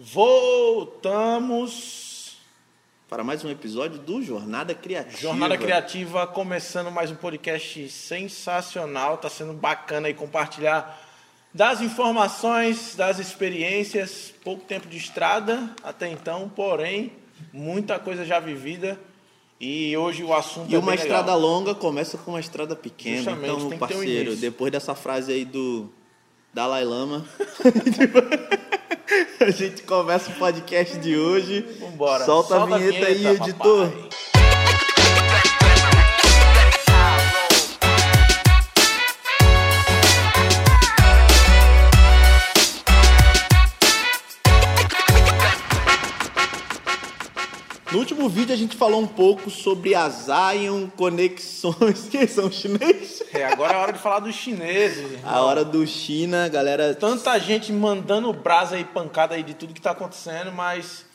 Voltamos. para mais um episódio do Jornada Criativa. Jornada Criativa começando mais um podcast sensacional. Tá sendo bacana aí compartilhar das informações, das experiências. Pouco tempo de estrada até então, porém, muita coisa já vivida. E hoje o assunto E é uma estrada legal. longa começa com uma estrada pequena. Justamente, então, um parceiro, início. depois dessa frase aí do Dalai Lama, a gente começa o podcast de hoje. Vambora. Solta, a vinheta, aí, editor. No último vídeo a gente falou um pouco sobre a Zion Conexões, que são chineses. É, agora é a hora de falar dos chineses. A hora do China, galera. Tanta gente mandando brasa e pancada aí de tudo que tá acontecendo, mas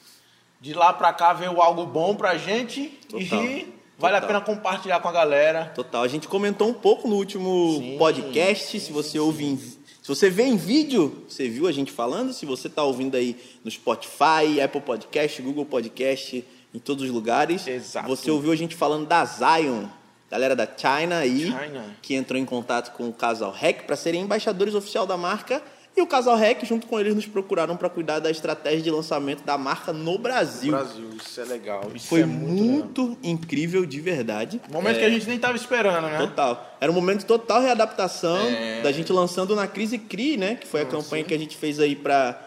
de lá pra cá veio algo bom pra gente Total. e vale a Total. pena compartilhar com a galera. Total, a gente comentou um pouco no último Sim, podcast. Se você ouve em, se você vê em vídeo, você viu a gente falando. Se você está ouvindo aí no Spotify, Apple Podcast, Google Podcast, em todos os lugares, Exato. você ouviu a gente falando da Zion, galera da China aí, China. que entrou em contato com o Casal Rec para serem embaixadores oficial da marca. E o Casal Rec, junto com eles, nos procuraram para cuidar da estratégia de lançamento da marca no Brasil. Brasil, isso é legal. Isso Foi é muito, muito, incrível, de verdade. Momento que a gente nem tava esperando, né? Total. Era um momento de total readaptação É. da gente lançando na crise CRI, né? Que foi a campanha que a gente fez aí para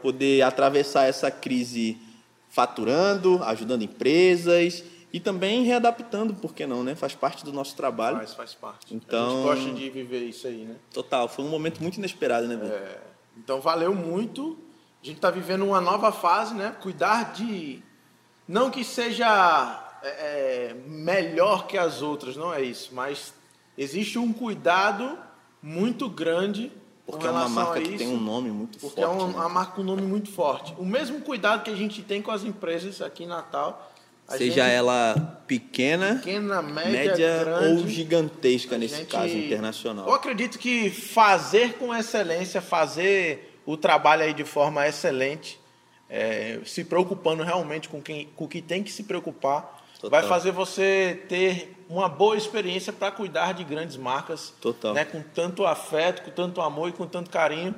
poder atravessar essa crise faturando, ajudando empresas e também readaptando, por que não, né? Faz parte do nosso trabalho. Faz, faz parte. Então- A gente gosta de viver isso aí, né? Total. Foi um momento muito inesperado, né, Vitor? É, então valeu muito. A gente está vivendo uma nova fase, né? Cuidar de. Não que seja é, é, melhor que as outras, não é isso, mas existe um cuidado muito grande Porque é uma marca a que isso, tem um nome muito porque forte. é uma, né? uma marca com um nome muito forte. O mesmo cuidado que a gente tem com as empresas aqui em Natal. Seja gente, ela pequena, pequena, média, média grande, ou gigantesca nesse gente- caso internacional. Eu acredito que fazer com excelência, fazer o trabalho aí de forma excelente, é, se preocupando realmente com, quem, com o que tem que se preocupar, Total. vai fazer você ter uma boa experiência para cuidar de grandes marcas, Total. né, com tanto afeto, com tanto amor e com tanto carinho,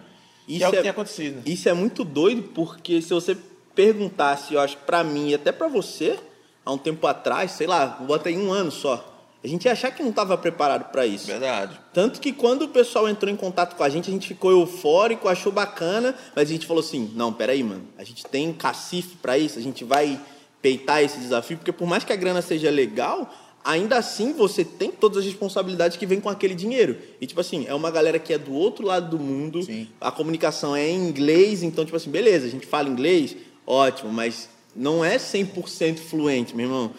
que Isso é o que é- tem acontecido. Isso é muito doido porque se você perguntasse, eu acho, pra mim e até pra você, há um tempo atrás, sei lá, bota aí um ano só, a gente ia achar que não estava preparado pra isso. Verdade. Tanto que quando o pessoal entrou em contato com a gente, a gente ficou eufórico, achou bacana, mas a gente falou assim: não, peraí, mano, a gente tem cacife pra isso, a gente vai peitar esse desafio, porque por mais que a grana seja legal, ainda assim você tem todas as responsabilidades que vêm com aquele dinheiro. E tipo assim, é uma galera que é do outro lado do mundo, Sim. a comunicação é em inglês, então tipo assim, beleza, a gente fala inglês, ótimo, mas não é 100% fluente, meu irmão.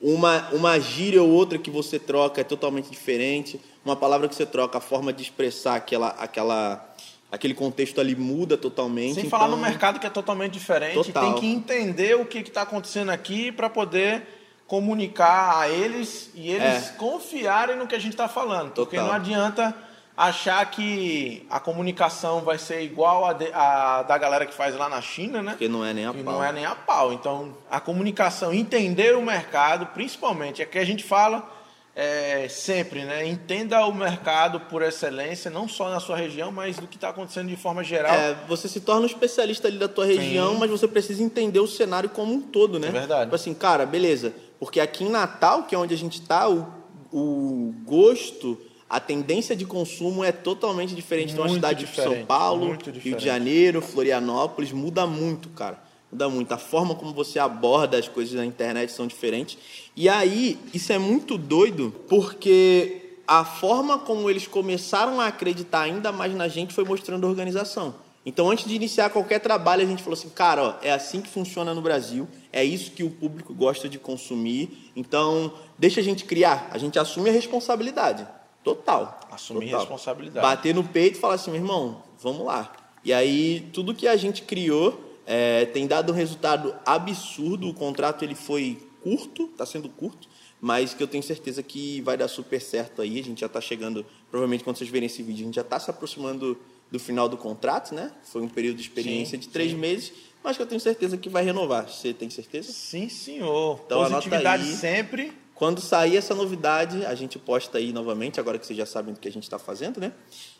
Uma, uma gíria ou outra que você troca é totalmente diferente. Uma palavra que você troca, a forma de expressar aquela, aquela, aquele contexto ali muda totalmente. Sem falar então- no mercado que é totalmente diferente, Total. tem que entender o que está acontecendo aqui para poder comunicar a eles e eles É. confiarem no que a gente está falando. Porque Total. não adianta achar que a comunicação vai ser igual a, de- a da galera que faz lá na China, né? Porque não é nem a Que pau. não é nem a pau. Então, a comunicação, entender o mercado, principalmente, é que a gente fala é, sempre, né? Entenda o mercado por excelência, não só na sua região, mas do que está acontecendo de forma geral. É, você se torna um especialista ali da tua região, Sim. mas você precisa entender o cenário como um todo, né? É verdade. Tipo assim, cara, beleza. Porque aqui em Natal, que é onde a gente tá, o, o gosto, a tendência de consumo é totalmente diferente de uma Muito cidade de São Paulo, muito Rio de Janeiro, Florianópolis, muda muito, cara. Muda muito. A forma como você aborda as coisas na internet são diferentes. E aí, isso é muito doido, porque a forma como eles começaram a acreditar ainda mais na gente foi mostrando a organização. Então, antes de iniciar qualquer trabalho, a gente falou assim, cara, ó, é assim que funciona no Brasil, é isso que o público gosta de consumir. Então, deixa a gente criar, a gente assume a responsabilidade. Total. Assumir total. responsabilidade. Bater no peito e falar assim, meu irmão, vamos lá. E aí, tudo que a gente criou é, tem dado um resultado absurdo. O contrato ele foi curto, está sendo curto, mas que eu tenho certeza que vai dar super certo aí. A gente já está chegando, provavelmente quando vocês verem esse vídeo, a gente já está se aproximando do final do contrato, né? Foi um período de experiência Sim, de três sim. meses, mas que eu tenho certeza que vai renovar. Você tem certeza? Sim, senhor. Então, Positividade aí. sempre. Quando sair essa novidade, a gente posta aí novamente, agora que vocês já sabem do que a gente está fazendo, né?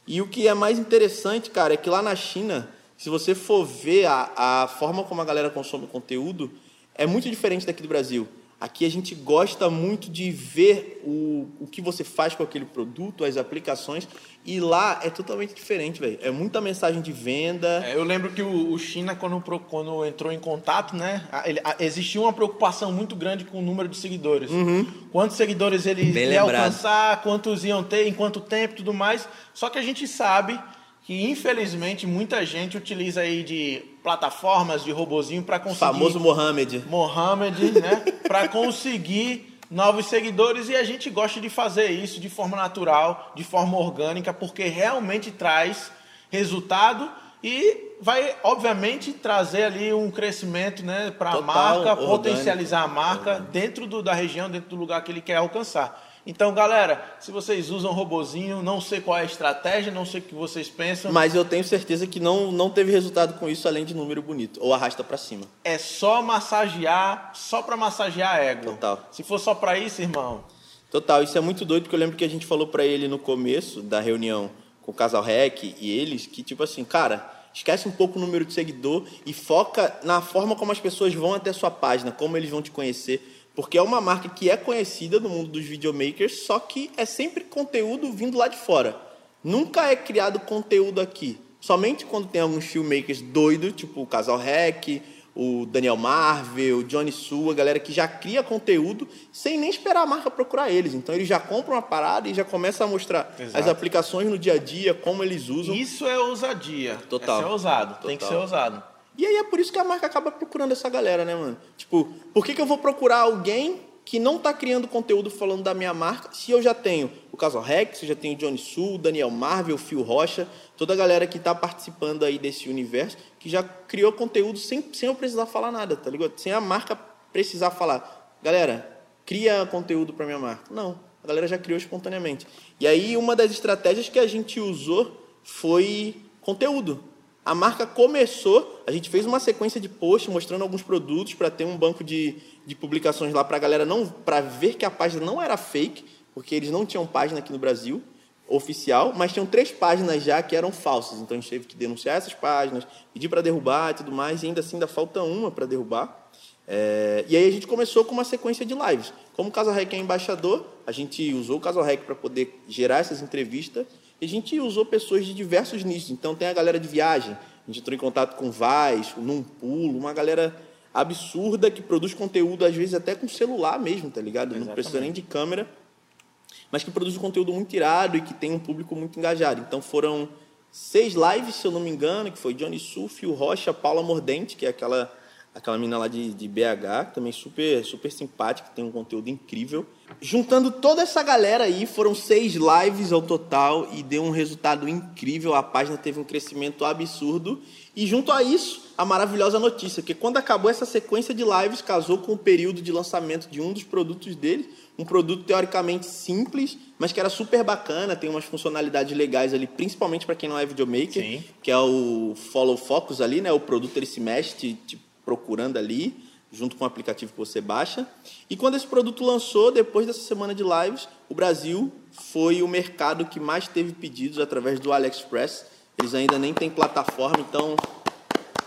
E o que é mais interessante, cara, é que lá na China, se você for ver a, a forma como a galera consome conteúdo, é muito diferente daqui do Brasil. Aqui a gente gosta muito de ver o, o que você faz com aquele produto, as aplicações, e lá é totalmente diferente, velho. É muita mensagem de venda. É, eu lembro que o, o China, quando, pro- quando entrou em contato, né, ele- a- existia uma preocupação muito grande com o número de seguidores. Quantos seguidores ele Bem ia lembrado. alcançar, quantos iam ter, em quanto tempo e tudo mais. Só que a gente sabe que, infelizmente, muita gente utiliza aí de plataformas de robozinho para conseguir... famoso Mohamed. Mohamed, né? para conseguir novos seguidores e a gente gosta de fazer isso de forma natural, de forma orgânica, porque realmente traz resultado e vai, obviamente, trazer ali um crescimento né, para a marca, orgânico. potencializar a marca dentro do, da região, dentro do lugar que ele quer alcançar. Então, galera, se vocês usam robozinho, não sei qual é a estratégia, não sei o que vocês pensam, Mas eu tenho certeza que não, não teve resultado com isso além de número bonito. Ou arrasta pra cima. é só massagear, só para massagear a égua. Total. Se for só para isso, irmão, Total, isso é muito doido, porque eu lembro que a gente falou pra ele no começo da reunião com o Casal Rec e eles, que tipo assim, cara, esquece um pouco o número de seguidor e foca na forma como as pessoas vão até a sua página, como eles vão te conhecer. Porque é uma marca que é conhecida no mundo dos videomakers, só que é sempre conteúdo vindo lá de fora. Nunca é criado conteúdo aqui. Somente quando tem alguns filmmakers doidos, tipo o Casal Rec, o Daniel Marvel, o Johnny Su, a galera que já cria conteúdo sem nem esperar a marca procurar eles. Então eles já compram uma parada e já começam a mostrar Exato. as aplicações no dia a dia, como eles usam. Isso é ousadia. Total. Isso é ousado. Tem que ser Total. ousado. E aí é por isso que a marca acaba procurando essa galera, né, mano? Tipo, por que, que eu vou procurar alguém que não tá criando conteúdo falando da minha marca se eu já tenho o Casal Rex, eu já tenho o Johnny Sul, Daniel Marvel, Phil Rocha, toda a galera que tá participando aí desse universo, que já criou conteúdo sem, sem eu precisar falar nada, tá ligado? Sem a marca precisar falar, galera, cria conteúdo para minha marca. Não, a galera já criou espontaneamente. E aí uma das estratégias que a gente usou foi conteúdo. A marca começou, a gente fez uma sequência de posts mostrando alguns produtos para ter um banco de, de publicações lá para a galera não para ver que a página não era fake, porque eles não tinham página aqui no Brasil oficial, mas tinham três páginas já que eram falsas. Então a gente teve que denunciar essas páginas, pedir para derrubar e tudo mais, e ainda assim ainda falta uma para derrubar. É, e aí a gente começou com uma sequência de lives. Como o Casal Rec é embaixador, a gente usou o Casal Rec para poder gerar essas entrevistas e a gente usou pessoas de diversos nichos. Então tem a galera de viagem, a gente entrou em contato com o Vaz, Num Pulo, uma galera absurda que produz conteúdo às vezes até com celular mesmo, tá ligado? Não precisa nem de câmera, mas que produz um conteúdo muito irado e que tem um público muito engajado. Então foram seis lives, se eu não me engano, que foi Johnny Sulf, o Rocha, Paula Mordente, que é aquela aquela menina lá de, de BH, também super super simpática, tem um conteúdo incrível. Juntando toda essa galera aí, foram seis lives ao total e deu um resultado incrível. A página teve um crescimento absurdo. E junto a isso, a maravilhosa notícia, que quando acabou essa sequência de lives, casou com o período de lançamento de um dos produtos dele, um produto teoricamente simples, mas que era super bacana, tem umas funcionalidades legais ali, principalmente para quem não é videomaker, Sim. que é o Follow Focus ali, né? O produto ele se mexe te, te procurando ali, junto com o aplicativo que você baixa. E quando esse produto lançou, depois dessa semana de lives, o Brasil foi o mercado que mais teve pedidos através do AliExpress. Eles ainda nem têm plataforma, então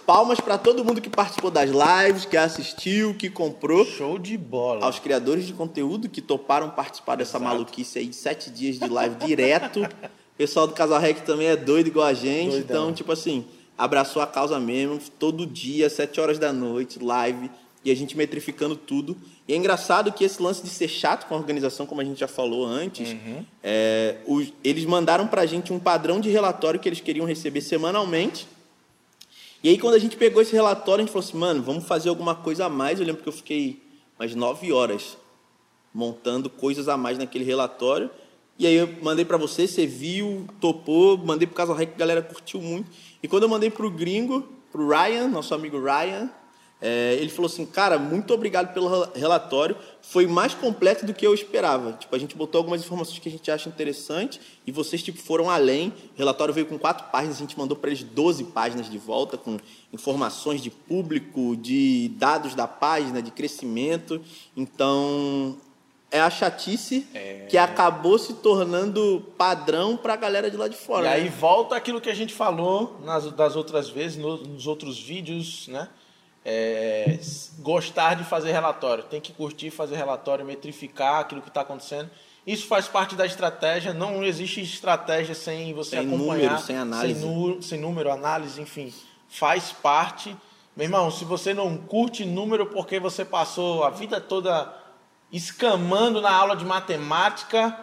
palmas para todo mundo que participou das lives, que assistiu, que comprou. Show de bola. Aos criadores de conteúdo que toparam participar dessa Exato. maluquice aí de sete dias de live direto. O pessoal do Casal Rec também é doido igual a gente. Doidão. Então, tipo assim, abraçou a causa mesmo, todo dia, sete horas da noite, live, e a gente metrificando tudo. E é engraçado que esse lance de ser chato com a organização, como a gente já falou antes, é, os- eles mandaram pra gente um padrão de relatório que eles queriam receber semanalmente. E aí, quando a gente pegou esse relatório, a gente falou assim, mano, vamos fazer alguma coisa a mais. Eu lembro que eu fiquei umas nove horas montando coisas a mais naquele relatório. E aí eu mandei pra você, você viu, topou, mandei pro Casal Rec, a galera curtiu muito. E quando eu mandei pro gringo, pro Ryan, nosso amigo Ryan, É, ele falou assim, cara, muito obrigado pelo relatório, foi mais completo do que eu esperava. Tipo, a gente botou algumas informações que a gente acha interessante e vocês tipo foram além. O relatório veio com quatro páginas, a gente mandou para eles 12 páginas de volta com informações de público, de dados da página, de crescimento. Então, é a chatice é... que acabou se tornando padrão para a galera de lá de fora. E né? aí volta aquilo que a gente falou nas, das outras vezes, nos outros vídeos, né? é, gostar de fazer relatório, tem que curtir fazer relatório, metrificar aquilo que está acontecendo. Isso faz parte da estratégia. Não existe estratégia sem você sem acompanhar, número, sem análise, sem, sem número, análise, enfim, faz parte. Meu irmão, se você não curte número porque você passou a vida toda escamando na aula de matemática,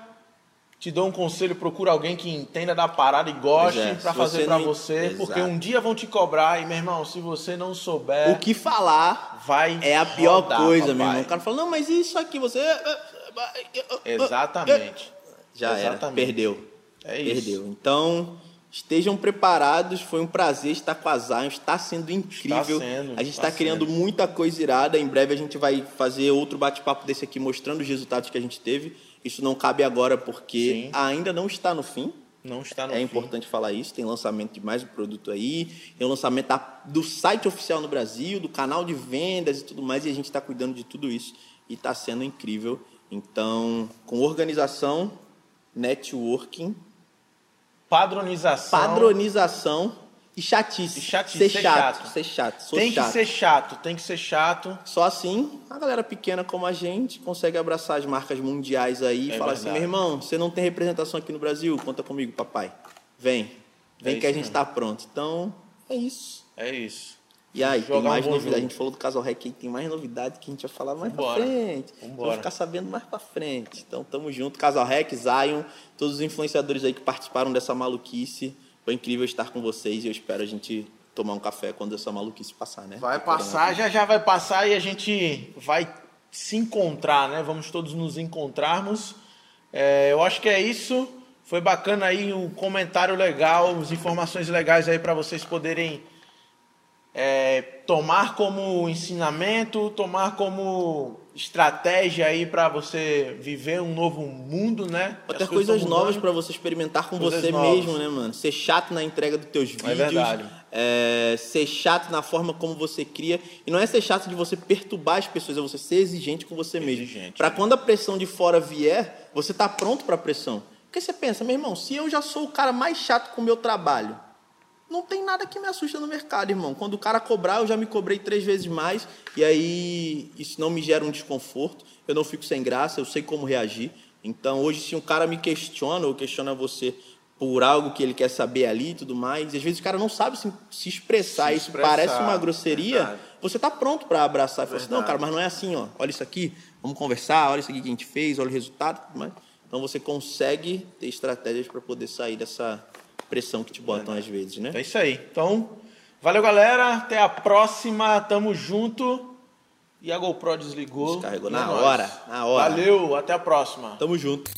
te dou um conselho, procura alguém que entenda da parada e goste é, para fazer para você, porque um dia vão te cobrar e, meu irmão, se você não souber... O que falar vai é a pior rodar, coisa, papai. meu irmão. O cara fala, não, mas isso aqui você... Exatamente. Já Exatamente. era, perdeu. É isso. Perdeu. Então, estejam preparados, foi um prazer estar com a Zion, está sendo incrível. Está sendo, a gente está, está criando muita coisa irada, em breve a gente vai fazer outro bate-papo desse aqui, mostrando os resultados que a gente teve. Isso não cabe agora porque Sim. ainda não está no fim. Não está no É fim. importante falar isso. Tem lançamento de mais um produto aí. Tem o lançamento do site oficial no Brasil, do canal de vendas e tudo mais. E a gente está cuidando de tudo isso. E está sendo incrível. Então, com organização, networking, padronização, padronização e chatice. E chatice. Ser, ser chato, chato. Ser chato. Sou tem chato. que ser chato, tem que ser chato. Só assim a galera pequena como a gente consegue abraçar as marcas mundiais aí e é falar assim, meu irmão, você não tem representação aqui no Brasil? Conta comigo, papai. Vem. Vem é que a gente está pronto. Então, é isso. É isso. E aí, tem mais um novidade. A gente falou do Casal Rec tem mais novidade que a gente vai falar mais Vambora. pra frente. Vamos ficar sabendo mais pra frente. Então, tamo junto. Casal Rec, Zion, todos os influenciadores aí que participaram dessa maluquice. Foi incrível estar com vocês e eu espero a gente tomar um café quando essa maluquice passar, né? Vai passar, já já vai passar e a gente vai se encontrar, né? Vamos todos nos encontrarmos. É, eu acho que é isso. Foi bacana aí o um comentário legal, as informações legais aí para vocês poderem é, tomar como ensinamento, tomar como estratégia aí para você viver um novo mundo, né? Até coisas, coisas novas para você experimentar com coisas você novas. mesmo, né, mano? Ser chato na entrega dos teus é vídeos. É verdade. É, ser chato na forma como você cria. E não é ser chato de você perturbar as pessoas, é você ser exigente com você exigente, mesmo. Para quando a pressão de fora vier, você tá pronto para a pressão. Porque você pensa, meu irmão, se eu já sou o cara mais chato com o meu trabalho, não tem nada que me assusta no mercado, irmão. Quando o cara cobrar, eu já me cobrei três vezes mais, e aí isso não me gera um desconforto, eu não fico sem graça, eu sei como reagir. Então, hoje, se um cara me questiona ou questiona você por algo que ele quer saber ali e tudo mais, e às vezes o cara não sabe se, se expressar, se isso expressar, parece uma grosseria, verdade. você tá pronto para abraçar e falar assim, não, cara, mas não é assim, ó, olha isso aqui, vamos conversar, olha isso aqui que a gente fez, olha o resultado, tudo mais. Então você consegue ter estratégias para poder sair dessa pressão que te botam é. às vezes, né? É isso aí. Então, valeu, galera. Até a próxima. Tamo junto. E a GoPro desligou. Descarregou na é hora, na hora. Valeu, até a próxima. Tamo junto.